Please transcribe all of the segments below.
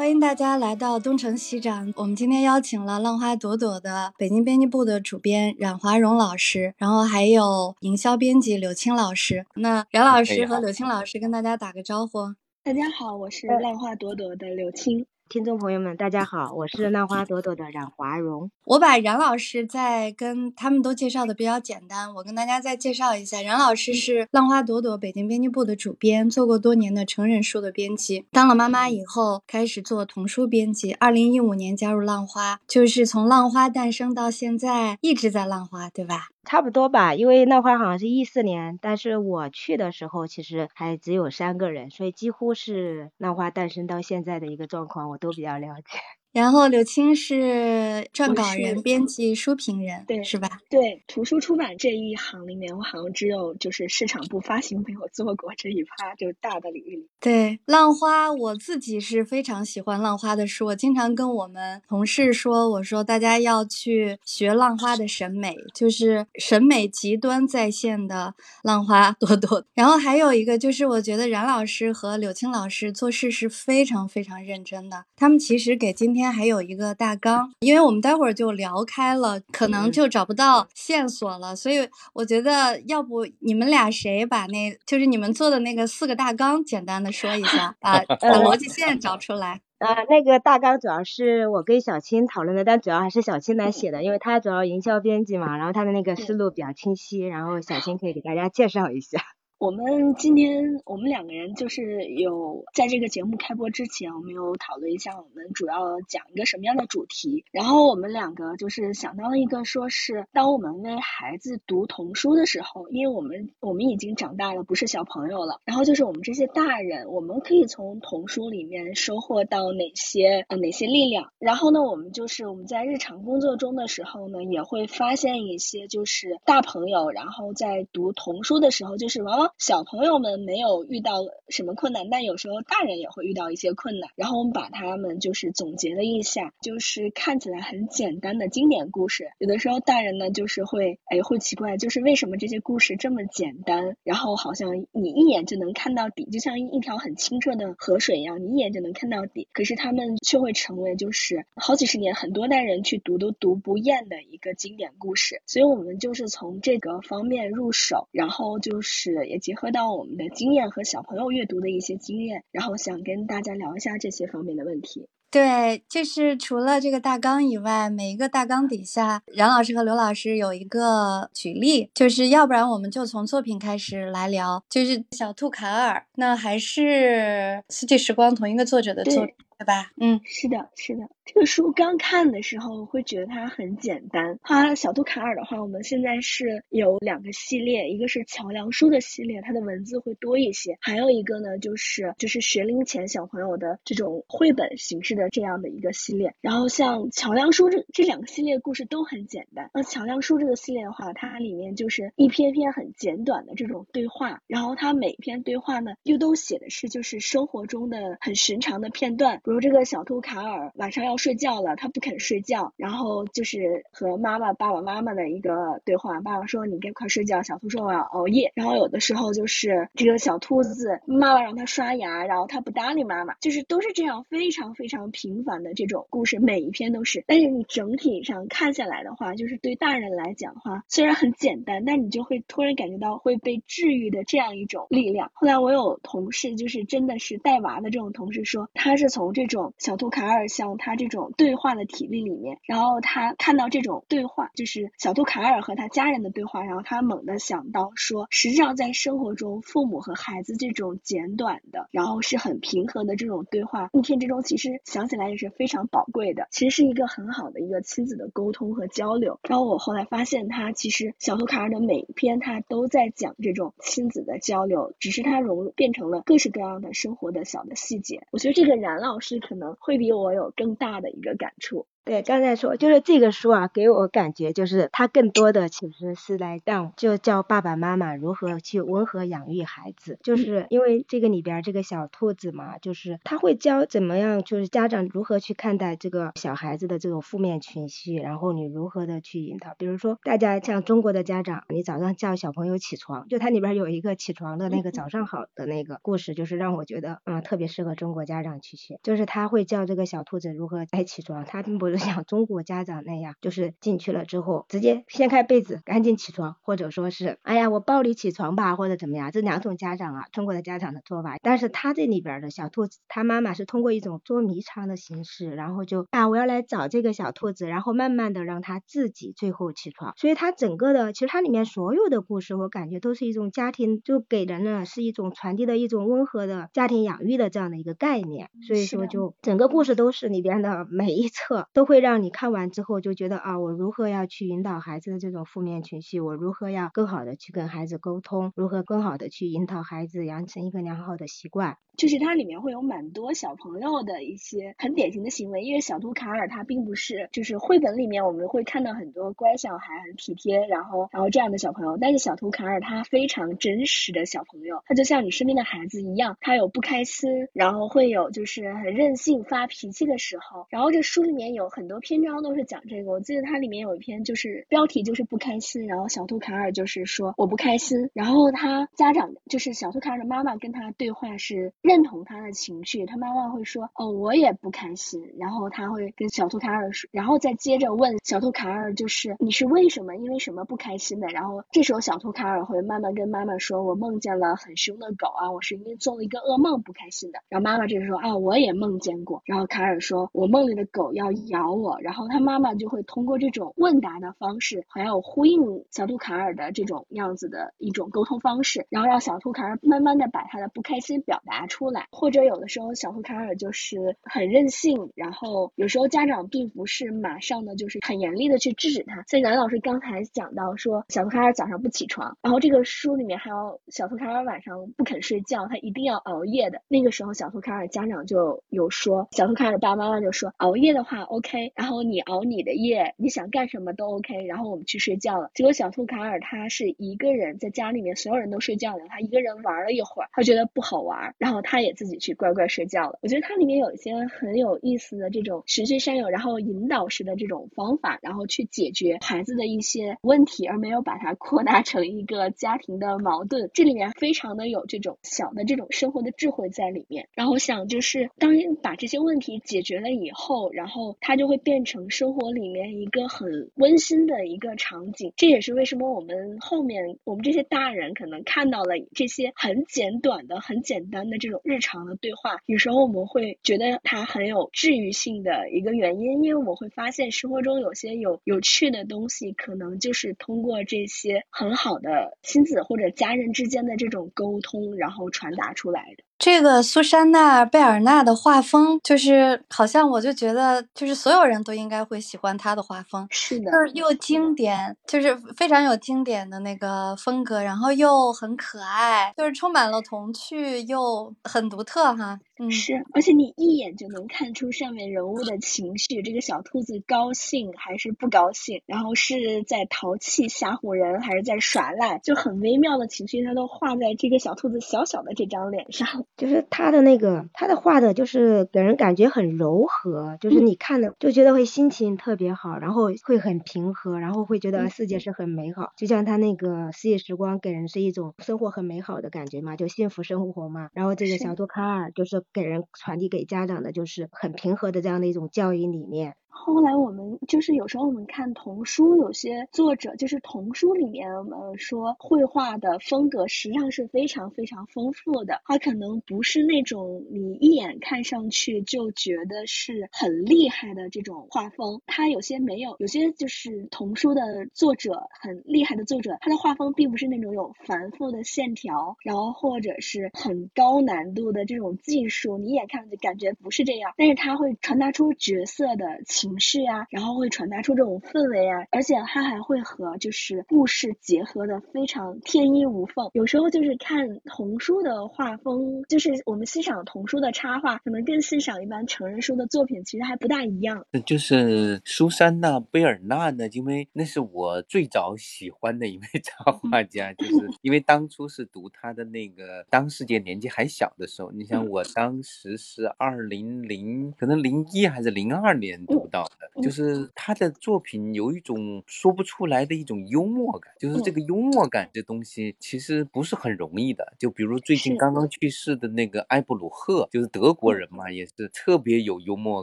欢迎大家来到东城西展。我们今天邀请了浪花朵朵的北京编辑部的主编冉华荣老师，然后还有营销编辑柳青老师。那冉老师和柳青老师跟大家打个招呼。大家好，我是浪花朵朵的柳青。听众朋友们，大家好，我是浪花朵朵的冉华荣。我把冉老师在跟他们都介绍的比较简单，我跟大家再介绍一下，冉老师是浪花朵朵北京编辑部的主编，做过多年的成人书的编辑。当了妈妈以后，开始做童书编辑。二零一五年加入浪花，就是从浪花诞生到现在一直在浪花，对吧？差不多吧，因为那会儿好像是一四年，但是我去的时候其实还只有三个人，所以几乎是浪花诞生到现在的一个状况，我都比较了解。然后柳青是撰稿人、编辑、书评人，对，是吧？对，图书出版这一行里面，我好像只有就是市场部发行没有做过这一趴，就大的领域里。对，浪花，我自己是非常喜欢浪花的书，我经常跟我们同事说，我说大家要去学浪花的审美，就是审美极端在线的浪花朵朵。然后还有一个就是，我觉得冉老师和柳青老师做事是非常非常认真的，他们其实给今天。今天还有一个大纲，因为我们待会儿就聊开了，可能就找不到线索了，所以我觉得要不你们俩谁把那，就是你们做的那个四个大纲简单的说一下，把把 逻辑线找出来。呃，那个大纲主要是我跟小青讨论的，但主要还是小青来写的，因为她主要营销编辑嘛，然后她的那个思路比较清晰，然后小青可以给大家介绍一下。我们今天我们两个人就是有在这个节目开播之前，我们有讨论一下我们主要讲一个什么样的主题。然后我们两个就是想到了一个，说是当我们为孩子读童书的时候，因为我们我们已经长大了，不是小朋友了。然后就是我们这些大人，我们可以从童书里面收获到哪些呃哪些力量。然后呢，我们就是我们在日常工作中的时候呢，也会发现一些就是大朋友，然后在读童书的时候，就是往往。小朋友们没有遇到什么困难，但有时候大人也会遇到一些困难。然后我们把他们就是总结了一下，就是看起来很简单的经典故事。有的时候大人呢就是会哎会奇怪，就是为什么这些故事这么简单，然后好像你一眼就能看到底，就像一条很清澈的河水一样，你一眼就能看到底。可是他们却会成为就是好几十年很多代人去读都读不厌的一个经典故事。所以我们就是从这个方面入手，然后就是也。结合到我们的经验和小朋友阅读的一些经验，然后想跟大家聊一下这些方面的问题。对，就是除了这个大纲以外，每一个大纲底下，冉老师和刘老师有一个举例，就是要不然我们就从作品开始来聊，就是小兔卡尔，那还是四季时光同一个作者的作品。对吧？嗯，是的，是的。这个书刚看的时候会觉得它很简单。它小兔卡尔的话，我们现在是有两个系列，一个是桥梁书的系列，它的文字会多一些；还有一个呢，就是就是学龄前小朋友的这种绘本形式的这样的一个系列。然后像桥梁书这这两个系列故事都很简单。那桥梁书这个系列的话，它里面就是一篇篇很简短的这种对话，然后它每篇对话呢又都写的是就是生活中的很寻常的片段。比如这个小兔卡尔晚上要睡觉了，他不肯睡觉，然后就是和妈妈、爸爸妈妈的一个对话。爸爸说：“你该快睡觉。”小兔说：“我要熬夜。”然后有的时候就是这个小兔子妈妈让他刷牙，然后他不搭理妈妈，就是都是这样非常非常平凡的这种故事，每一篇都是。但是你整体上看下来的话，就是对大人来讲的话，虽然很简单，但你就会突然感觉到会被治愈的这样一种力量。后来我有同事，就是真的是带娃的这种同事说，他是从这。这种小兔卡尔像他这种对话的体力里面，然后他看到这种对话，就是小兔卡尔和他家人的对话，然后他猛地想到说，实际上在生活中，父母和孩子这种简短的，然后是很平和的这种对话，一天之中其实想起来也是非常宝贵的，其实是一个很好的一个亲子的沟通和交流。然后我后来发现，他其实小兔卡尔的每一篇他都在讲这种亲子的交流，只是他融变成了各式各样的生活的小的细节。我觉得这个冉老是可能会比我有更大的一个感触。对，刚才说就是这个书啊，给我感觉就是它更多的其实是来让就教爸爸妈妈如何去温和养育孩子，就是因为这个里边这个小兔子嘛，就是他会教怎么样，就是家长如何去看待这个小孩子的这种负面情绪，然后你如何的去引导。比如说，大家像中国的家长，你早上叫小朋友起床，就它里边有一个起床的那个早上好的那个故事，就是让我觉得啊特别适合中国家长去学，就是他会教这个小兔子如何来起床，他并不是像中国家长那样，就是进去了之后直接掀开被子赶紧起床，或者说是哎呀我抱你起床吧，或者怎么样，这两种家长啊，中国的家长的做法。但是他这里边的小兔子，他妈妈是通过一种捉迷藏的形式，然后就啊我要来找这个小兔子，然后慢慢的让他自己最后起床。所以它整个的其实它里面所有的故事，我感觉都是一种家庭，就给人呢是一种传递的一种温和的家庭养育的这样的一个概念。所以说就整个故事都是里边的每一册都都会让你看完之后就觉得啊我如何要去引导孩子的这种负面情绪，我如何要更好的去跟孩子沟通，如何更好的去引导孩子养成一个良好的习惯。就是它里面会有蛮多小朋友的一些很典型的行为，因为小兔卡尔它并不是就是绘本里面我们会看到很多乖小孩很体贴，然后然后这样的小朋友，但是小兔卡尔他非常真实的小朋友，他就像你身边的孩子一样，他有不开心，然后会有就是很任性发脾气的时候，然后这书里面有很多篇章都是讲这个，我记得它里面有一篇就是标题就是不开心，然后小兔卡尔就是说我不开心，然后他家长就是小兔卡尔的妈妈跟他对话是。认同他的情绪，他妈妈会说：“哦，我也不开心。”然后他会跟小兔卡尔说，然后再接着问小兔卡尔：“就是你是为什么？因为什么不开心的？”然后这时候小兔卡尔会慢慢跟妈妈说：“我梦见了很凶的狗啊，我是因为做了一个噩梦不开心的。”然后妈妈这时候啊，我也梦见过。然后卡尔说：“我梦里的狗要咬找我。”然后他妈妈就会通过这种问答的方式，还有呼应小兔卡尔的这种样子的一种沟通方式，然后让小兔卡尔慢慢的把他的不开心表达出。来，或者有的时候小兔卡尔就是很任性，然后有时候家长并不是马上的就是很严厉的去制止他。所以杨老师刚才讲到说，小兔卡尔早上不起床，然后这个书里面还有小兔卡尔晚上不肯睡觉，他一定要熬夜的。那个时候小兔卡尔家长就有说，小兔卡尔爸爸妈妈就说熬夜的话 OK，然后你熬你的夜，你想干什么都 OK，然后我们去睡觉了。结果小兔卡尔他是一个人在家里面，所有人都睡觉了，他一个人玩了一会儿，他觉得不好玩，然后他。也自己去乖乖睡觉了。我觉得它里面有一些很有意思的这种循序善诱，然后引导式的这种方法，然后去解决孩子的一些问题，而没有把它扩大成一个家庭的矛盾。这里面非常的有这种小的这种生活的智慧在里面。然后想就是当把这些问题解决了以后，然后他就会变成生活里面一个很温馨的一个场景。这也是为什么我们后面我们这些大人可能看到了这些很简短的、很简单的这种。日常的对话，有时候我们会觉得它很有治愈性的一个原因，因为我们会发现生活中有些有有趣的东西，可能就是通过这些很好的亲子或者家人之间的这种沟通，然后传达出来的。这个苏珊娜·贝尔纳的画风，就是好像我就觉得，就是所有人都应该会喜欢她的画风，是的，就是又经典，就是非常有经典的那个风格，然后又很可爱，就是充满了童趣，又很独特哈。嗯，是，而且你一眼就能看出上面人物的情绪，这个小兔子高兴还是不高兴，然后是在淘气吓唬人，还是在耍赖，就很微妙的情绪，它都画在这个小兔子小小的这张脸上。就是他的那个，他的画的，就是给人感觉很柔和，就是你看的就觉得会心情特别好，然后会很平和，然后会觉得世界是很美好。就像他那个四季时光，给人是一种生活很美好的感觉嘛，就幸福生活嘛。然后这个小兔卡尔就是给人传递给家长的，就是很平和的这样的一种教育理念。后来我们就是有时候我们看童书，有些作者就是童书里面我们说绘画的风格实际上是非常非常丰富的，它可能不是那种你一眼看上去就觉得是很厉害的这种画风，它有些没有，有些就是童书的作者很厉害的作者，他的画风并不是那种有繁复的线条，然后或者是很高难度的这种技术，你一眼看就感觉不是这样，但是他会传达出角色的。情绪呀，然后会传达出这种氛围啊，而且它还会和就是故事结合的非常天衣无缝。有时候就是看童书的画风，就是我们欣赏童书的插画，可能更欣赏一般成人书的作品其实还不大一样。就是苏珊娜·贝尔纳呢，因为那是我最早喜欢的一位 插画家，就是因为当初是读他的那个《当世界年纪还小的时候》，你想我当时是二零零，可能零一还是零二年读到的，就是他的作品有一种说不出来的一种幽默感，就是这个幽默感这东西其实不是很容易的。就比如最近刚刚去世的那个埃布鲁赫，就是德国人嘛，也是特别有幽默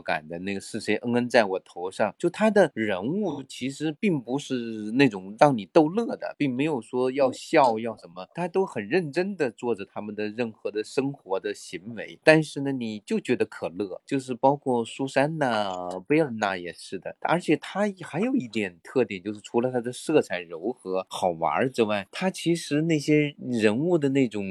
感的那个是谁？恩恩在我头上，就他的人物其实并不是那种让你逗乐的，并没有说要笑要什么，他都很认真的做着他们的任何的生活的行为。但是呢，你就觉得可乐，就是包括苏珊娜、贝尔纳也是的。而且他还有一点特点，就是除了他的色彩柔和好玩之外，他其实那些人物的那种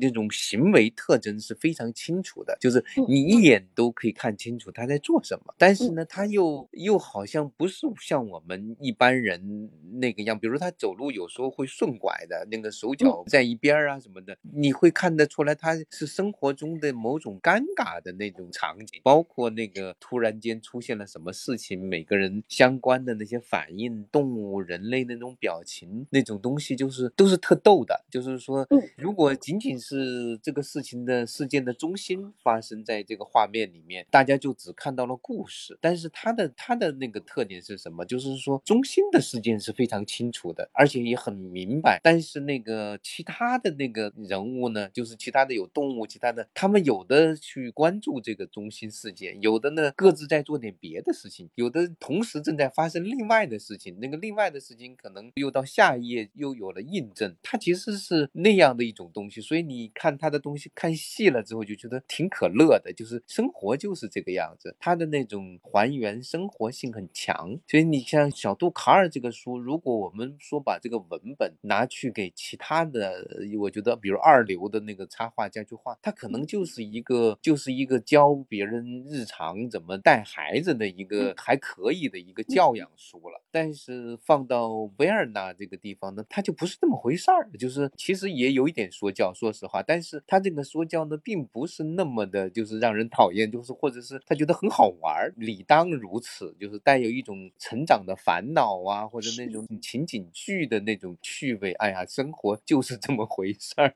那种行为特征是非常清楚的，就是你一眼都可以看清楚他在做什么。但是呢，他又又好像不是像我们一般人那个样，比如他走路有时候会顺拐的，那个手脚在一边啊什么的，你会看得出来他是生活中的某种尴尬的那种场景，包括那个突然间出现了什么事情，每个人相关的那些反应，动物、人类那种表情，那种东西就是都是特逗的。就是说，如果仅仅是这个事情的事件的中心发生在这个画面里面，大家就只看到了故事，但是他的他的那个特点是什么？就是说中心的事件是非常清楚的，而且也很明白。但是那个其他的那个人物呢，就是其他的有动物，其他的他们有的去关注这个中心事件，有的呢各自在做点别的事事情，有的同时正在发生另外的事情。那个另外的事情可能又到下一页又有了印证，它其实是那样的一种东西。所以你看他的东西看细了之后，就觉得挺可乐的，就是生活就是这个样子，他的那种还原生活性很强。所以你像小杜卡尔这个书，如果我们说把这个文本拿去给其他的，我觉得比如二流的那个插画家去画，他可能就是一个就是一个教别人日常怎么带孩子的一个还可以的一个教养书了。但是放到维尔纳这个地方呢，它就不是这么回事儿，就是其实也有一点说教，说实话，但是他这个说教呢，并不是那么的，就是让人讨厌，就是或者是他觉得很好玩儿，理当如此，就是带有一种成长的烦恼啊，或者那种情景剧的那种趣味。哎呀，生活就是这么回事儿，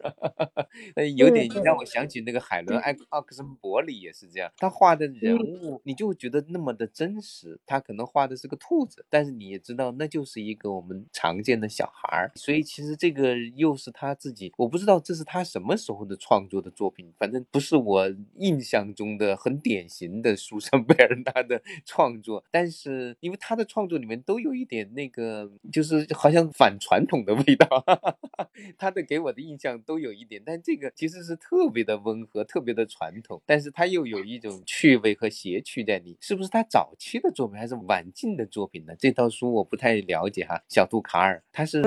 有点让我想。起那个海伦·艾克奥克森伯里也是这样，他画的人物你就觉得那么的真实，他可能画的是个兔子，但是你也知道那就是一个我们常见的小孩儿，所以其实这个又是他自己，我不知道这是他什么时候的创作的作品，反正不是我印象中的很典型的苏珊·贝尔纳的创作，但是因为他的创作里面都有一点那个，就是好像反传统的味道，他的给我的印象都有一点，但这个其实是特别的温和，特别的传统，但是他又有一种趣味和谐趣在里，是不是他早早期的作品还是晚近的作品呢？这套书我不太了解哈，小杜卡尔他是。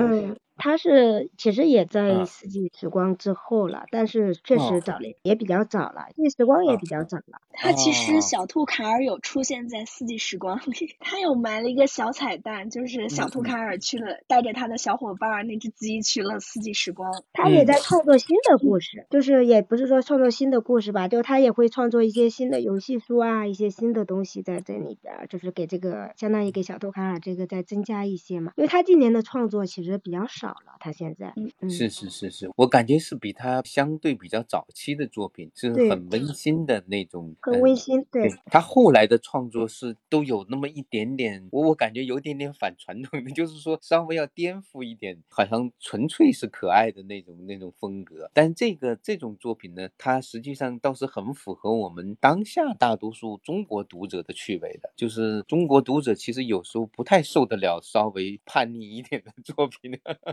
他是其实也在四季时光之后了，但是确实早了也比较早了，四季时光也比较早了。他其实小兔卡尔有出现在四季时光里，他有埋了一个小彩蛋，就是小兔卡尔去了，带着他的小伙伴那只鸡去了四季时光。他也在创作新的故事，就是也不是说创作新的故事吧，就他也会创作一些新的游戏书啊，一些新的东西在这里边，就是给这个相当于给小兔卡尔这个再增加一些嘛，因为他今年的创作其实比较少。了，他现在是是是是，我感觉是比他相对比较早期的作品是很温馨的那种，很温馨。对，他后来的创作是都有那么一点点，我我感觉有点点反传统的，就是说稍微要颠覆一点，好像纯粹是可爱的那种那种风格。但这个这种作品呢，它实际上倒是很符合我们当下大多数中国读者的趣味的，就是中国读者其实有时候不太受得了稍微叛逆一点的作品。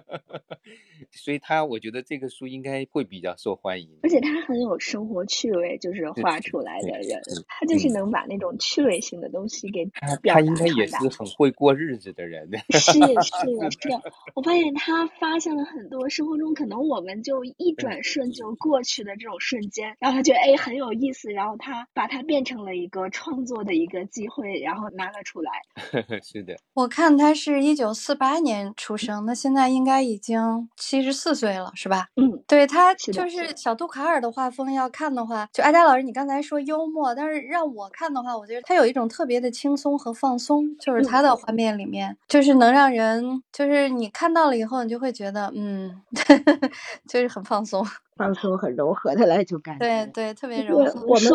所以他我觉得这个书应该会比较受欢迎。而且他很有生活趣味，就是画出来的人，他就是能把那种趣味性的东西给他表达他应该也是很会过日子的人。是是是，我发现他发现了很多生活中可能我们就一转瞬就过去的这种瞬间，然后他觉得哎很有意思，然后他把它变成了一个创作的一个机会，然后拿了出来。是的，我看他是一九四八年出生，那现在应该已经七十四岁了，是吧？嗯，对他就是是小杜卡尔的画风，要看的话，就艾佳老师你刚才说幽默，但是让我看的话，我觉得他有一种特别的轻松和放松，就是他的。画面里面，就是能让人，就是你看到了以后，你就会觉得，嗯，就是很放松，放松很柔和的那种感觉。对对，特别柔和。我们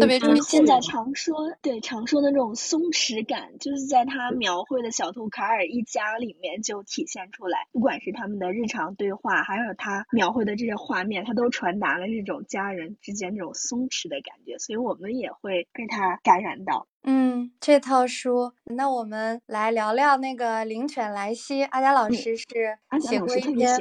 特别注意现在常说，对常说的那种松弛感，就是在他描绘的小兔卡尔一家里面就体现出来。不管是他们的日常对话，还有他描绘的这些画面，他都传达了这种家人之间这种松弛的感觉，所以我们也会被他感染到。嗯，这套书，那我们来聊聊那个《灵犬莱西》。阿佳老嗯师是写过一篇，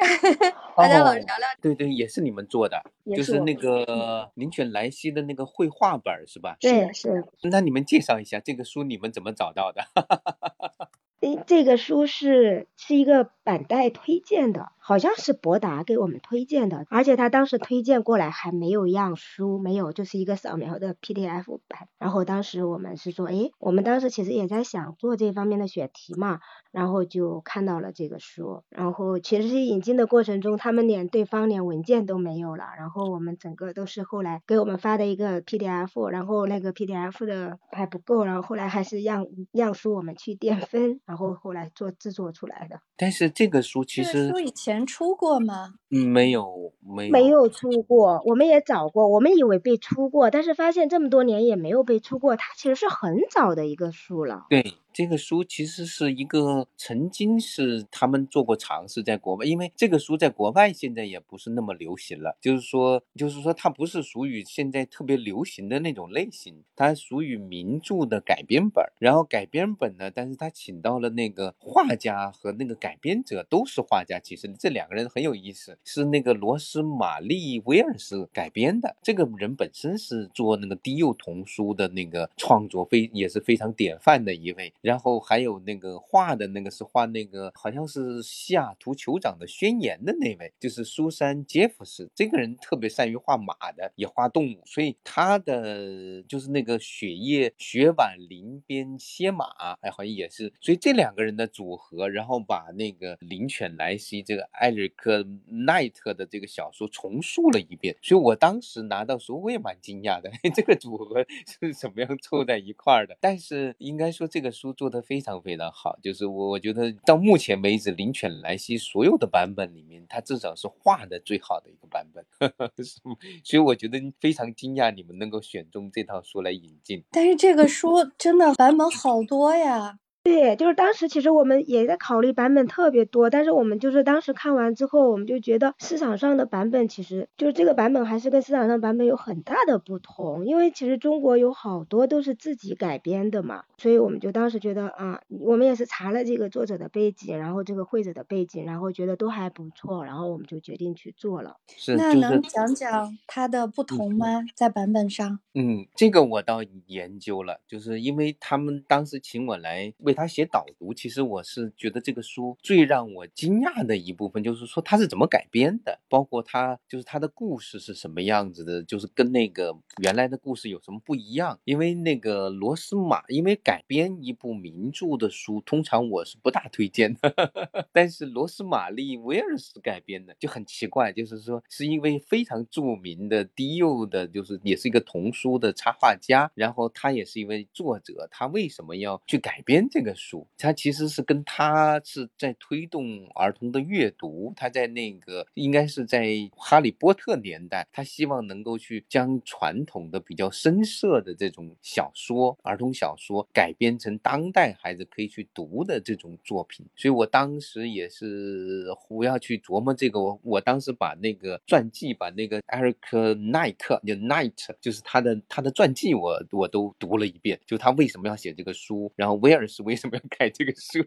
阿佳老师哦聊聊对对，也是你们做的，也就是是那个灵犬莱西的那个绘画本儿是吧？是对是的，那你们介绍一下这个书，你们怎么找到的？诶，这个书是是一个板带推荐的，好像是博达给我们推荐的，而且他当时推荐过来还没有样书，没有，就是一个扫描的 PDF 版。然后当时我们是说，诶，我们当时其实也在想做这方面的选题嘛，然后就看到了这个书，然后其实是引进的过程中，他们连对方连文件都没有了，然后我们整个都是后来给我们发的一个 PDF，然后那个 PDF 的还不够，然后后来还是样样书我们去垫分，然后后来做制作出来的。但是这个书其实这个书以前出过吗？嗯没有没有没有出过，我们也找过，我们以为被出过，但是发现这么多年也没有被出过，它其实是很早的一个书了。对，这个书其实是一个曾经是他们做过尝试，在国外，因为这个书在国外现在也不是那么流行了，就是说，就是说它不是属于现在特别流行的那种类型，它属于名著的改编本。然后改编本呢，但是他请到了那个画家和那个改编者都是画家，其实这两个人很有意思，是那个罗斯玛丽威尔斯改编的。这个人本身是做那个低幼童书的那个创作非也是非常典范的一位。然后还有那个画的那个是画那个好像是西雅图酋长的宣言的那位，就是苏珊杰弗斯。这个人特别善于画马的，也画动物，所以他的就是那个雪夜雪晚林边歇马，哎，好像也是。所以这两个人的组合，然后把那个灵犬莱西这个艾瑞克奈特的这个小说重塑了一遍。所以我当时拿到时候，我也蛮惊讶的，这个组合是怎么样凑在一块儿的？但是应该说这个书做的非常非常好，就是我我觉得到目前为止，灵犬莱西所有的版本里面，它至少是画的最好的一个版本，所以我觉得非常惊讶你们能够选中这套书来引进。但是这个书真的版本好多呀。对，就是当时其实我们也在考虑版本特别多，但是我们就是当时看完之后，我们就觉得市场上的版本其实就是这个版本还是跟市场上版本有很大的不同，因为其实中国有好多都是自己改编的嘛，所以我们就当时觉得啊，我们也是查了这个作者的背景，然后这个绘者的背景，然后觉得都还不错，然后我们就决定去做了。是，那就是能讲讲它的不同吗？在版本上？嗯，这个我倒研究了，就是因为他们当时请我来为他写导读，其实我是觉得这个书最让我惊讶的一部分，就是说他是怎么改编的，包括他就是他的故事是什么样子的，就是跟那个原来的故事有什么不一样。因为那个罗斯玛，因为改编一部名著的书，通常我是不大推荐的，但是罗斯玛丽威尔斯改编的就很奇怪，就是说是一位非常著名的低幼的，就是也是一个童书的插画家，然后他也是一位作者，他为什么要去改编这个个书？他其实是跟他是在推动儿童的阅读，他在那个应该是在哈利波特年代，他希望能够去将传统的比较深色的这种小说、儿童小说改编成当代孩子可以去读的这种作品。所以我当时也是我要去琢磨这个，我我当时把那个传记，把那个艾瑞克奈特就 Knight，就是他的他的传记我，我都读了一遍，就他为什么要写这个书，然后威尔士为什么要改这个书。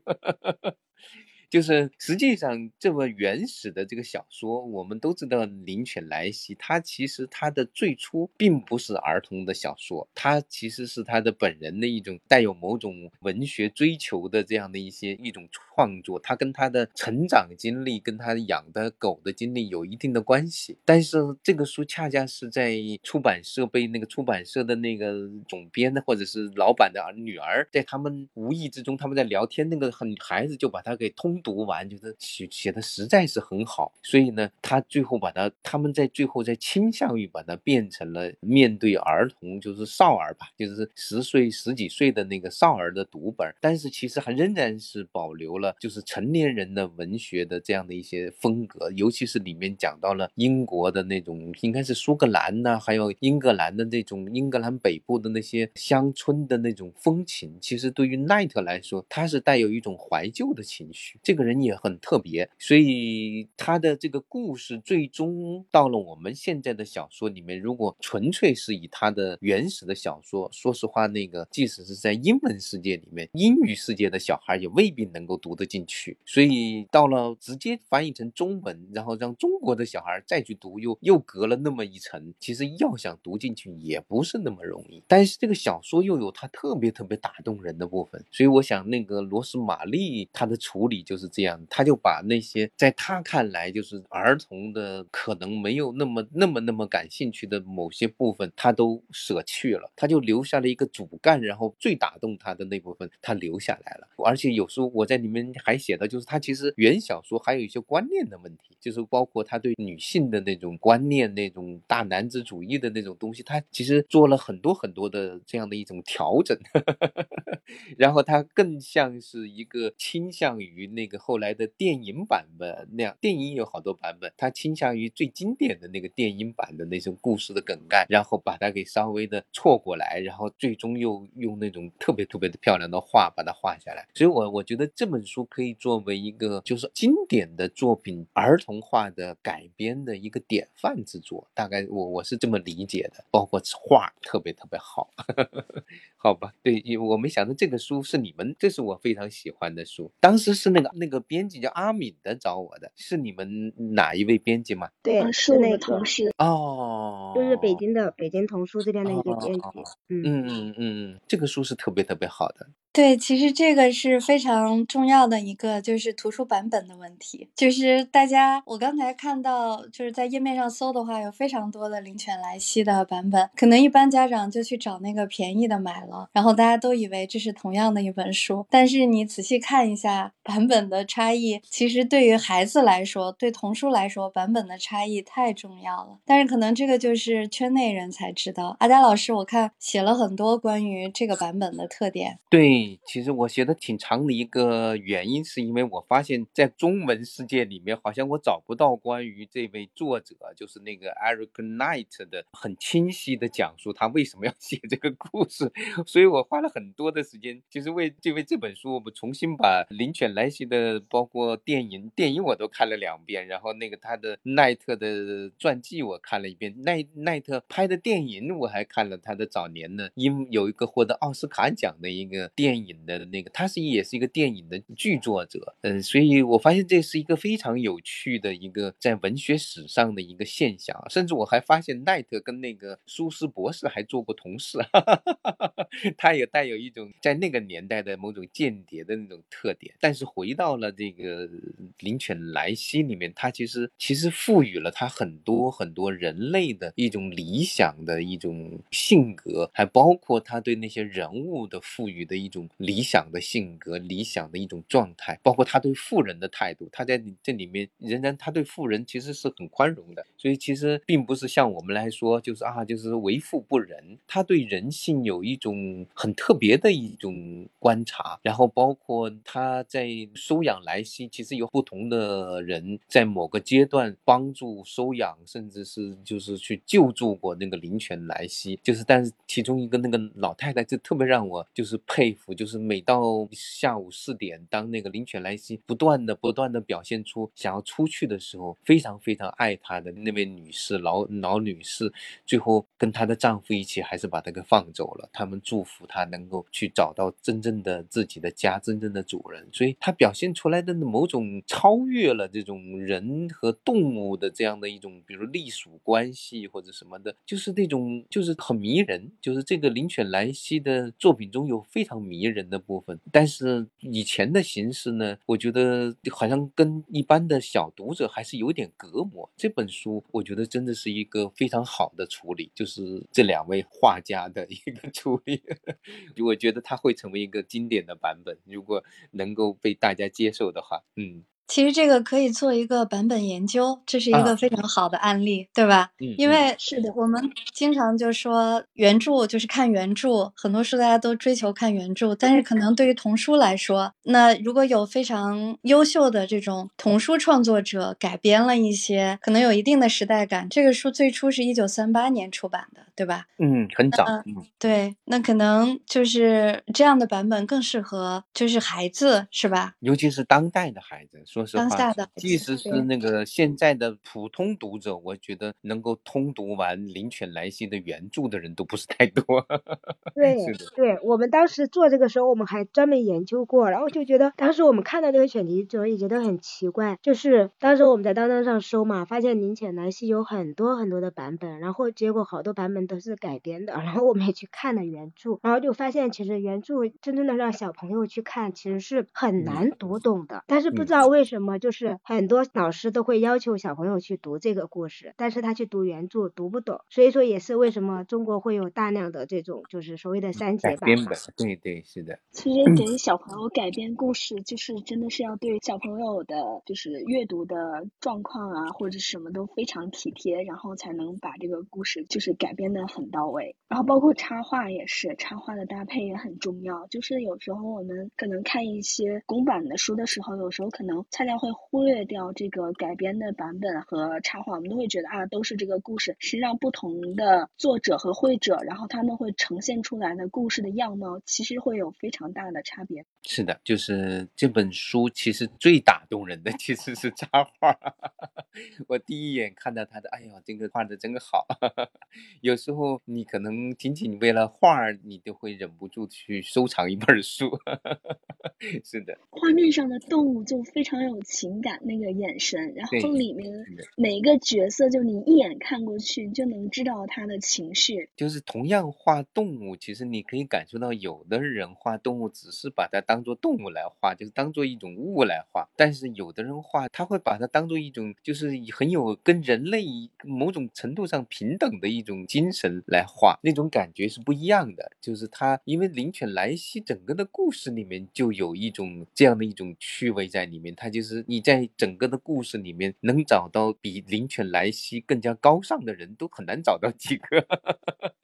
就是实际上这么原始的这个小说，我们都知道《灵犬莱西》，它其实它的最初并不是儿童的小说，它其实是他的本人的一种带有某种文学追求的这样的一些一种创作，它跟他的成长经历，跟他养的狗的经历有一定的关系。但是这个书恰恰是在出版社被那个出版社的那个总编的或者是老板的女儿，在他们无意之中他们在聊天，那个很孩子就把它给通读完，就是写写的实在是很好。所以呢，他最后把它，他们在最后在倾向于把它变成了面对儿童，就是少儿吧，就是十岁十几岁的那个少儿的读本。但是其实还仍然是保留了就是成年人的文学的这样的一些风格，尤其是里面讲到了英国的那种，应该是苏格兰呐，还有英格兰的那种英格兰北部的那些乡村的那种风情。其实对于奈特来说，他是带有一种怀旧的情绪。这个人也很特别，所以他的这个故事最终到了我们现在的小说里面，如果纯粹是以他的原始的小说，说实话，那个即使是在英文世界里面，英语世界的小孩也未必能够读得进去。所以到了直接翻译成中文，然后让中国的小孩再去读，又又隔了那么一层。其实要想读进去也不是那么容易。但是这个小说又有它特别特别打动人的部分，所以我想那个罗斯玛丽她的处理就是这样，他就把那些在他看来就是儿童的可能没有那么那么那么感兴趣的某些部分，他都舍去了，他就留下了一个主干，然后最打动他的那部分他留下来了。而且有时候我在里面还写的就是他其实原小说还有一些观念的问题，就是包括他对女性的那种观念、那种大男子主义的那种东西，他其实做了很多很多的这样的一种调整，然后他更像是一个倾向于那个后来的电影版本那样，电影有好多版本，它倾向于最经典的那个电影版的那种故事的梗概，然后把它给稍微的错过来，然后最终又用那种特别特别的漂亮的画把它画下来。所以，我我觉得这本书可以作为一个就是经典的作品儿童化的改编的一个典范之作，大概我我是这么理解的，包括画特别特别好。好吧，对，我没想到这个书是你们，这是我非常喜欢的书。当时是那个那个编辑叫阿敏的找我的，是你们哪一位编辑吗？对，是那个，同事。哦，就是北京的北京童书这边的一个编辑。嗯，嗯嗯嗯，这个书是特别特别好的。对，其实这个是非常重要的一个，就是图书版本的问题。就是大家，我刚才看到，就是在页面上搜的话，有非常多的灵犬莱西的版本，可能一般家长就去找那个便宜的买了，然后大家都以为这是同样的一本书，但是你仔细看一下版本的差异，其实对于孩子来说，对童书来说，版本的差异太重要了。但是可能这个就是圈内人才知道。阿佳老师，我看写了很多关于这个版本的特点。对，其实我写的挺长的一个原因，是因为我发现，在中文世界里面，好像我找不到关于这位作者，就是那个 Eric Knight 的很清晰的讲述他为什么要写这个故事，所以我花了很多的时间，其实为这为这本书，我们重新把灵犬莱西的包括电影，电影我都看了两遍，然后那个他的奈特的传记我看了一遍，奈奈特拍的电影我还看了他的早年的，因有一个获得奥斯卡奖的一个电电影的那个，他是也是一个电影的剧作者，嗯，所以我发现这是一个非常有趣的一个在文学史上的一个现象，甚至我还发现奈特跟那个苏斯博士还做过同事，他也带有一种在那个年代的某种间谍的那种特点。但是回到了这个灵犬莱西里面，他其实其实赋予了他很多很多人类的一种理想的一种性格，还包括他对那些人物的赋予的一种理想的性格、理想的一种状态，包括他对富人的态度。他在这里面仍然他对富人其实是很宽容的，所以其实并不是像我们来说，就是啊，就是为富不仁。他对人性有一种很特别的一种观察，然后包括他在收养莱西，其实有不同的人在某个阶段帮助收养，甚至是就是去救助过那个灵犬莱西，就是但是其中一个那个老太太就特别让我就是佩服。服，就是每到下午四点，当那个林犬莱西不断的不断的表现出想要出去的时候，非常非常爱她的那位女士老老女士，最后跟她的丈夫一起还是把她给放走了。他们祝福她能够去找到真正的自己的家，真正的主人。所以她表现出来的某种超越了这种人和动物的这样的一种，比如隶属关系或者什么的，就是那种就是很迷人。就是这个林犬莱西的作品中有非常迷迷人的部分，但是以前的形式呢，我觉得好像跟一般的小读者还是有点隔膜。这本书我觉得真的是一个非常好的处理，就是这两位画家的一个处理，我觉得它会成为一个经典的版本，如果能够被大家接受的话，嗯。其实这个可以做一个版本研究，这是一个非常好的案例，对吧？嗯，因为是的，我们经常就说原著就是看原著，很多书大家都追求看原著，但是可能对于童书来说，那如果有非常优秀的这种童书创作者改编了一些，可能有一定的时代感。这个书最初是一九三八年出版的，对吧？嗯，很早。嗯，对，那可能就是这样的版本更适合，就是孩子，是吧？尤其是当代的孩子。说实话，的即使是那个现在的普通读者，我觉得能够通读完林犬莱西的原著的人都不是太多。对，对我们当时做这个时候，我们还专门研究过，然后就觉得当时我们看到这个选题，之后也觉得很奇怪，就是当时我们在当当上搜嘛，发现林犬莱西有很多很多的版本，然后结果好多版本都是改编的，然后我们也去看了原著，然后就发现其实原著真正的让小朋友去看，其实是很难读懂的，但是不知道为。什么？就是很多老师都会要求小朋友去读这个故事，但是他去读原著读不懂，所以说也是为什么中国会有大量的这种就是所谓的删节版。编本，对对是的。其实给小朋友改编故事，就是真的是要对小朋友的，就是阅读的状况啊，或者什么都非常体贴，然后才能把这个故事就是改编的很到位。然后包括插画也是，插画的搭配也很重要。就是有时候我们可能看一些公版的书的时候，有时候可能。大家会忽略掉这个改编的版本和插画，我们都会觉得啊，都是这个故事。实际上，不同的作者和绘者，然后他们会呈现出来的故事的样貌，其实会有非常大的差别。是的，就是这本书其实最打动人的其实是插画。我第一眼看到他的，哎呀，这个画的真好。有时候你可能仅仅为了画，你都会忍不住去收藏一本书。是的，画面上的动物就非常有情感，那个眼神，然后里面每一个角色，就你一眼看过去就能知道他的情绪。就是同样画动物，其实你可以感受到，有的人画动物只是把它当做动物来画，就是当做一种物来画；但是有的人画，他会把它当做一种，就是很有跟人类某种程度上平等的一种精神来画，那种感觉是不一样的。就是他，因为灵犬莱西整个的故事里面就有。一种这样的一种趣味在里面，就是你在整个的故事里面能找到比灵犬莱西更加高尚的人都很难找到几个。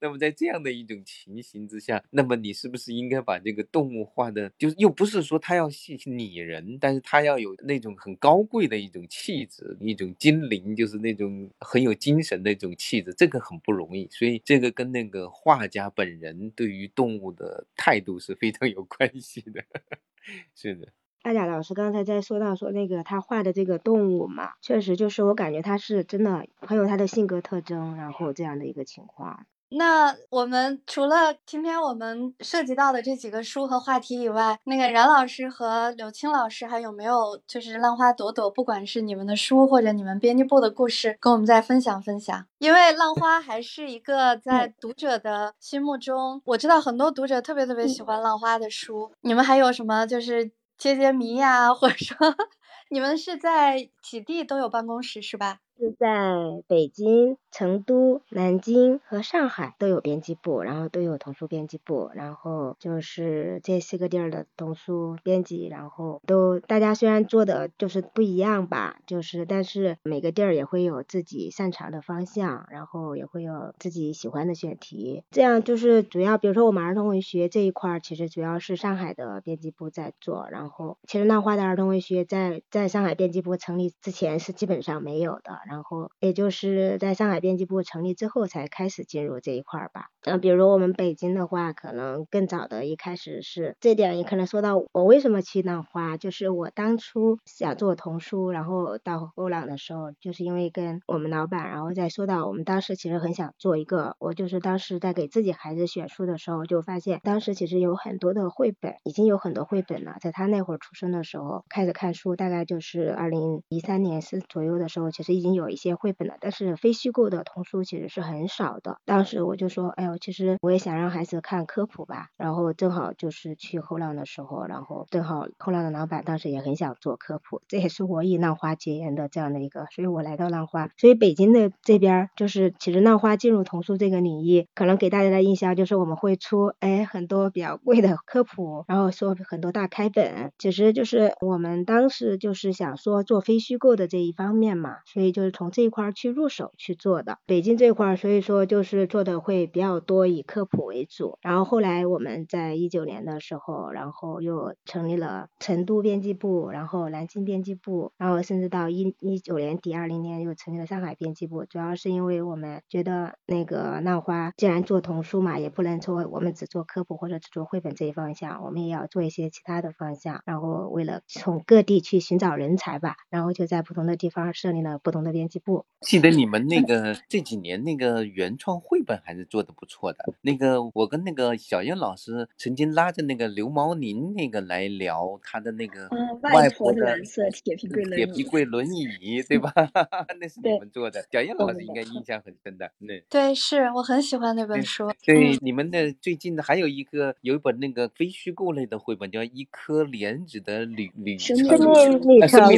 那么在这样的一种情形之下，那么你是不是应该把这个动物画的，就是又不是说它要拟人，但是它要有那种很高贵的一种气质，一种精灵，就是那种很有精神的一种气质，这个很不容易。所以这个跟那个画家本人对于动物的态度是非常有关系的。是的，阿贾老师刚才在说到说那个他画的这个动物嘛，确实就是我感觉他是真的很有他的性格特征，然后这样的一个情况。那我们除了今天我们涉及到的这几个书和话题以外，那个冉老师和柳青老师还有没有就是浪花朵朵，不管是你们的书或者你们编辑部的故事，跟我们再分享分享？因为浪花还是一个在读者的心目中，我知道很多读者特别特别喜欢浪花的书。你们还有什么就是解解谜呀，或者说 你们是在几地都有办公室是吧？是在北京、成都、南京和上海都有编辑部，然后都有童书编辑部，然后就是这四个地儿的童书编辑，然后都大家虽然做的就是不一样吧，就是但是每个地儿也会有自己擅长的方向，然后也会有自己喜欢的选题，这样就是主要，比如说我们儿童文学这一块儿，其实主要是上海的编辑部在做，然后其实浪花的儿童文学在在上海编辑部成立之前是基本上没有的。然后也就是在上海编辑部成立之后才开始进入这一块儿吧。嗯，比如我们北京的话，可能更早的一开始是这点也可能说到我为什么去浪花，就是我当初想做童书，然后到后浪的时候，就是因为跟我们老板，然后再说到我们当时其实很想做一个，我就是当时在给自己孩子选书的时候，就发现当时其实有很多的绘本，已经有很多绘本了，在他那会儿出生的时候开始看书，大概就是二零一三年四左右的时候，其实已经有一些绘本了，但是非虚构的童书其实是很少的。当时我就说，哎呦，其实我也想让孩子看科普吧，然后正好就是去后浪的时候，然后正好后浪的老板当时也很想做科普，这也是我与浪花结缘的这样的一个，所以我来到浪花，所以北京的这边就是其实浪花进入童书这个领域，可能给大家的印象就是我们会出哎很多比较贵的科普，然后说很多大开本，其实就是我们当时就是想说做非虚构的这一方面嘛，所以就就是从这一块去入手去做的。北京这块所以说就是做的会比较多，以科普为主。然后后来我们在一九年的时候，然后又成立了成都编辑部，然后南京编辑部，然后甚至到一一九年底二零年又成立了上海编辑部。主要是因为我们觉得那个浪花既然做童书嘛，也不能说我们只做科普或者只做绘本这一方向，我们也要做一些其他的方向。然后为了从各地去寻找人才吧，然后就在不同的地方设立了不同的编辑部。记得你们那个这几年那个原创绘本还是做的不错的。那个我跟那个小燕老师曾经拉着那个刘毛宁那个来聊他的那个嗯，外外婆的蓝色铁皮柜轮铁椅皮柜轮椅，对吧？那是你们做的，小燕老师应该印象很深的。对对，是我很喜欢那本书。对嗯，，你们的最近的还有一个有一本那个非虚构类的绘本，叫《一颗莲子的旅旅程生命旅程，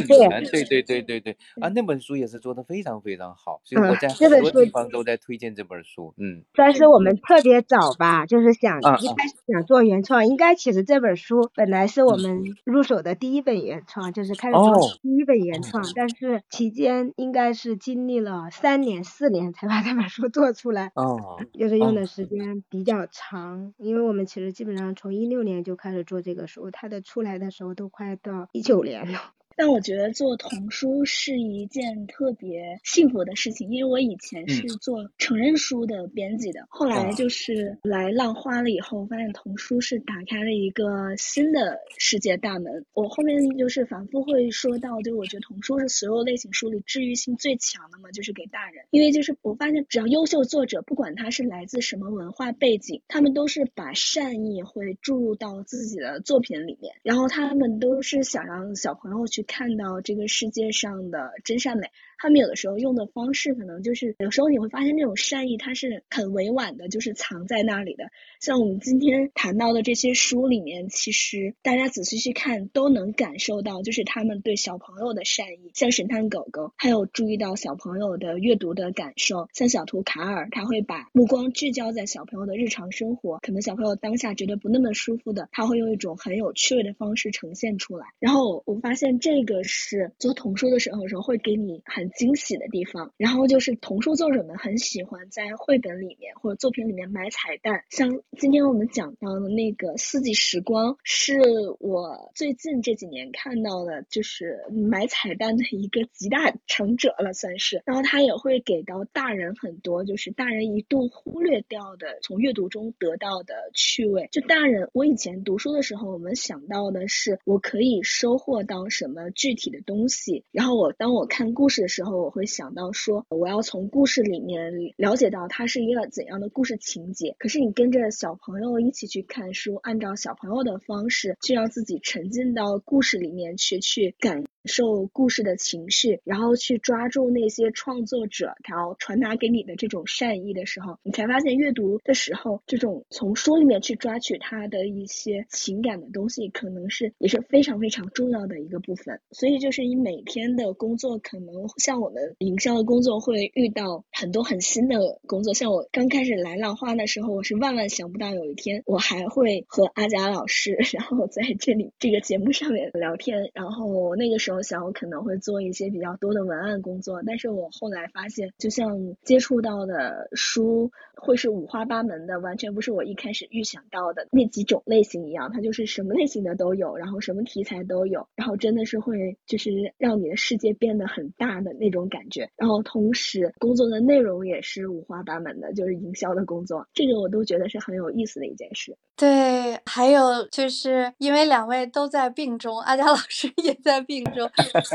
对对对 对对啊，那本书也是做的非常非常好，所以我嗯在很多地方都在推荐这本书。嗯但是我们特别早吧，就是想一开始想做原创，应该其实这本书本来是我们入手的第一本原创，就是开始做哦第一本原创，但是期间应该是经历了三年四年才把这本书做出来。哦就是用哦的时间比较长，因为我们其实基本上从一六年就开始做这个书，它的出来的时候都快到一九年了。但我觉得做童书是一件特别幸福的事情，因为我以前是做成人书的编辑的，后来啊就是来浪花了以后，发现童书是打开了一个新的世界大门。我后面就是反复会说到，就我觉得童书是所有类型书里治愈性最强的嘛，就是给大人，因为就是我发现只要优秀作者，不管他是来自什么文化背景，他们都是把善意会注入到自己的作品里面，然后他们都是想让小朋友去看到这个世界上的真善美。他们有的时候用的方式，可能就是有时候你会发现那种善意它是很委婉的，就是藏在那里的。像我们今天谈到的这些书里面，其实大家仔细去看都能感受到，就是他们对小朋友的善意。像神探狗狗，还有注意到小朋友的阅读的感受。像小图卡尔，他会把目光聚焦在小朋友的日常生活，可能小朋友当下觉得不那么舒服的，他会用一种很有趣味的方式呈现出来。然后我发现这个是做童书的时候，时候会给你很惊喜的地方。然后就是童书作者们很喜欢在绘本里面或者作品里面埋彩蛋，像今天我们讲到的那个四季时光，是我最近这几年看到的，就是埋彩蛋的一个集大成者了，算是。然后他也会给到大人很多，就是大人一度忽略掉的，从阅读中得到的趣味。就大人，我以前读书的时候，我们想到的是我可以收获到什么具体的东西，然后我当我看故事的时候，时候我会想到说，我要从故事里面了解到它是一个怎样的故事情节。可是你跟着小朋友一起去看书，按照小朋友的方式去让自己沉浸到故事里面去，去感受故事的情绪，然后去抓住那些创作者然后传达给你的这种善意的时候，你才发现阅读的时候，这种从书里面去抓取它的一些情感的东西，可能是也是非常非常重要的一个部分。所以就是你每天的工作，可能像我们营销的工作会遇到很多很新的工作。像我刚开始来浪花的时候，我是万万想不到有一天我还会和阿佳老师，然后在这里这个节目上面聊天。然后那个时候我想我可能会做一些比较多的文案工作，但是我后来发现，就像接触到的书会是五花八门的，完全不是我一开始预想到的那几种类型一样，它就是什么类型的都有，然后什么题材都有，然后真的是会就是让你的世界变得很大的那种感觉，然后同时工作的内容也是五花八门的，就是营销的工作，这个我都觉得是很有意思的一件事。对，还有就是因为两位都在病中，阿佳老师也在病中，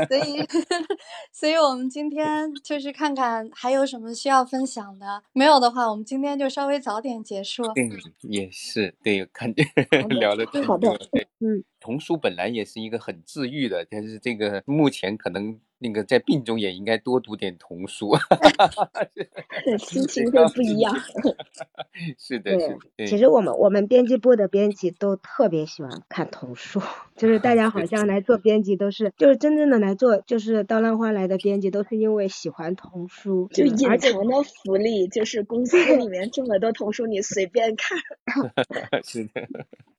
所以，所以我们今天就是看看还有什么需要分享的。没有的话，我们今天就稍微早点结束。嗯，也是，对，感觉聊的挺好的，嗯，童书本来也是一个很治愈的，但是这个目前可能那个在病中也应该多读点童书，心情会不一样。是的，是的。其实我们我们编辑部的编辑都特别喜欢看童书，就是大家 好像来做编辑都是，就是真正的来做就是到浪花来的编辑都是因为喜欢童书，就隐藏的福利就是公司里面这么多童书你随便看。是的。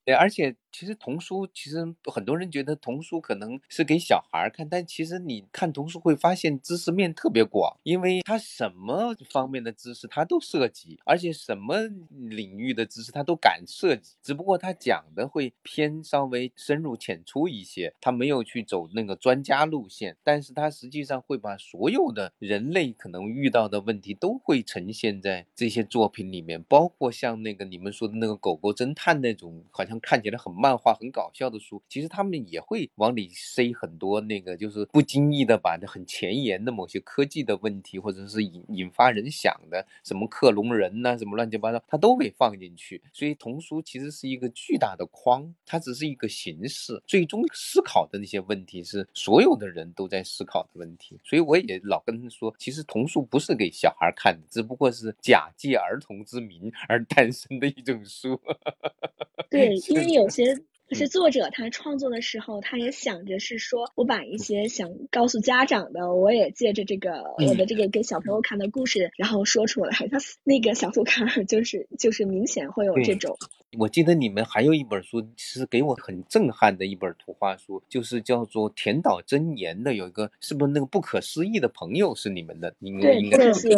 对，而且其实童书，其实很多人觉得童书可能是给小孩看，但其实你看童书会发现知识面特别广，因为它什么方面的知识它都涉及，而且什么领域的知识它都敢涉及，只不过它讲的会偏稍微深入浅出一些，他没有去走那个专家路线，但是他实际上会把所有的人类可能遇到的问题都会呈现在这些作品里面，包括像那个你们说的那个狗狗侦探那种，好像。看起来很漫画、很搞笑的书，其实他们也会往里塞很多那个，就是不经意的把那很前沿的某些科技的问题，或者是引引发人想的什么克隆人呐，什么乱七八糟，他都给放进去。所以童书其实是一个巨大的框，它只是一个形式，最终思考的那些问题是所有的人都在思考的问题。所以我也老跟他说，其实童书不是给小孩看的，只不过是假借儿童之名 而诞生的一种书。对，因为有些有些作者他创作的时候，他也想着是说，我把一些想告诉家长的，我也借着这个我的这个给小朋友看的故事，然后说出来。他那个小兔卡尔就是就是明显会有这种。我记得你们还有一本书是给我很震撼的一本图画书，就是叫做田岛真言的，有一个是不是那个不可思议的朋友是你们的？应该应该是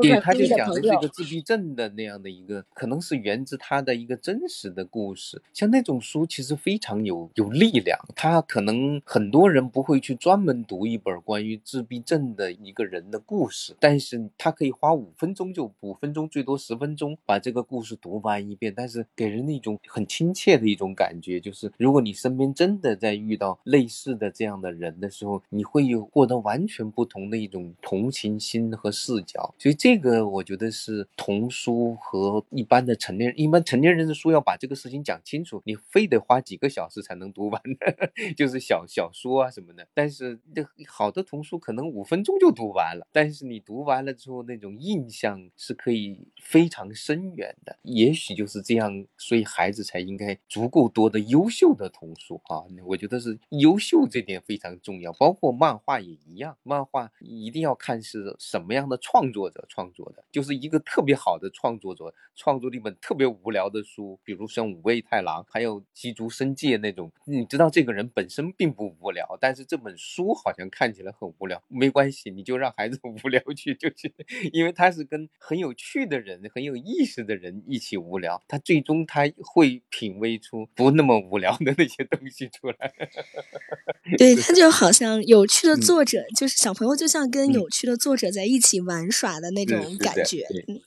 对，他就讲的是一个自闭症的那样的一个，可能是源自他的一个真实的故事。像那种书其实非常有有力量，他可能很多人不会去专门读一本关于自闭症的一个人的故事，但是他可以花五分钟就五分钟最多十分钟把这个故事读完一遍，但是给。给人一种很亲切的一种感觉，就是如果你身边真的在遇到类似的这样的人的时候，你会有获得完全不同的一种同情心和视角。所以这个我觉得是童书和一般的成年人，一般成年人的书要把这个事情讲清楚，你非得花几个小时才能读完的，就是小小说啊什么的。但是这好的童书可能五分钟就读完了，但是你读完了之后那种印象是可以非常深远的。也许就是这样。所以孩子才应该足够多的优秀的童书啊！我觉得是优秀这点非常重要，包括漫画也一样。漫画一定要看是什么样的创作者创作的，就是一个特别好的创作者创作了一本特别无聊的书，比如像五味太郎，还有吉竹伸介那种。你知道这个人本身并不无聊，但是这本书好像看起来很无聊。没关系，你就让孩子 无聊去就行，因为他是跟很有趣的人、很有意思的人一起无聊，他最终。他会品味出不那么无聊的那些东西出来。对他就好像有趣的作者，就是小朋友就像跟有趣的作者在一起玩耍的那种感觉。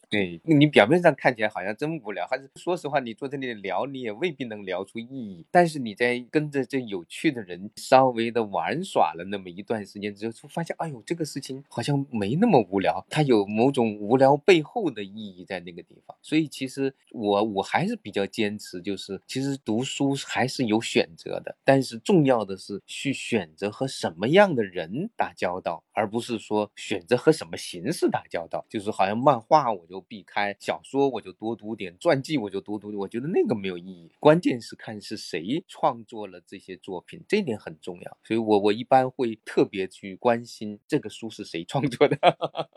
对，你表面上看起来好像真无聊，还是说实话，你坐在那里聊，你也未必能聊出意义。但是你在跟着这有趣的人稍微的玩耍了那么一段时间之后，就发现，哎呦，这个事情好像没那么无聊，它有某种无聊背后的意义在那个地方。所以其实我我还是比比较。坚持，就是其实读书还是有选择的，但是重要的是去选择和什么样的人打交道，而不是说选择和什么形式打交道。就是好像漫画我就避开，小说我就多读点，传记我就多读，我觉得那个没有意义。关键是看是谁创作了这些作品，这点很重要。所以我我一般会特别去关心这个书是谁创作的，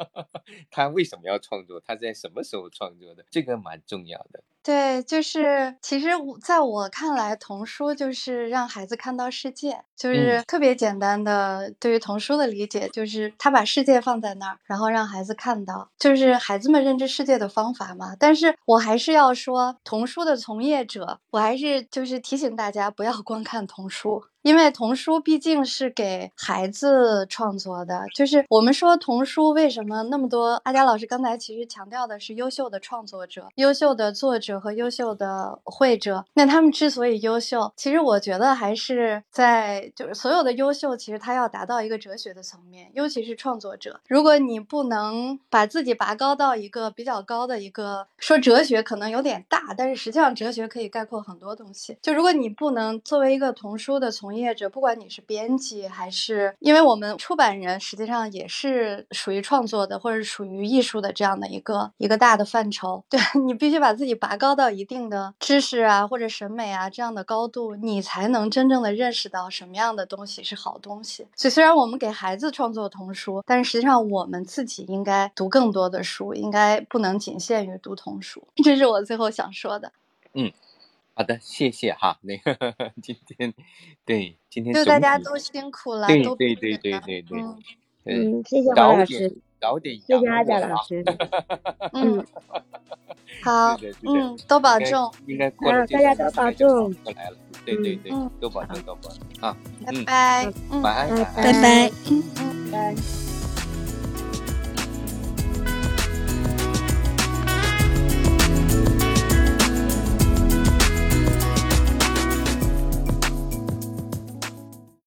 他为什么要创作，他在什么时候创作的，这个蛮重要的。对，就是其实在我看来，童书就是让孩子看到世界，就是特别简单的。对于童书的理解，就是他把世界放在那儿，然后让孩子看到，就是孩子们认知世界的方法嘛。但是我还是要说，童书的从业者，我还是就是提醒大家不要光看童书。因为童书毕竟是给孩子创作的，就是我们说童书为什么那么多？阿佳老师刚才其实强调的是优秀的创作者、优秀的作者和优秀的绘者。那他们之所以优秀，其实我觉得还是在就是所有的优秀，其实他要达到一个哲学的层面，尤其是创作者。如果你不能把自己拔高到一个比较高的一个，说哲学可能有点大，但是实际上哲学可以概括很多东西。就如果你不能作为一个童书的从从业者，不管你是编辑还是，因为我们出版人实际上也是属于创作的，或者属于艺术的这样的一个一个大的范畴。对你必须把自己拔高到一定的知识啊或者审美啊这样的高度，你才能真正的认识到什么样的东西是好东西。所以虽然我们给孩子创作童书，但是实际上我们自己应该读更多的书，应该不能仅限于读童书。这是我最后想说的。嗯。好的，谢谢哈。那个今天，对今天就大家都辛苦了，对对对对对对，嗯，谢谢王老师，早点谢谢阿贾老师，嗯，好，嗯，都保重，应该过大家都保重，过来了，对对对，都保重，都保重啊，拜拜，晚安，拜拜，嗯嗯，拜。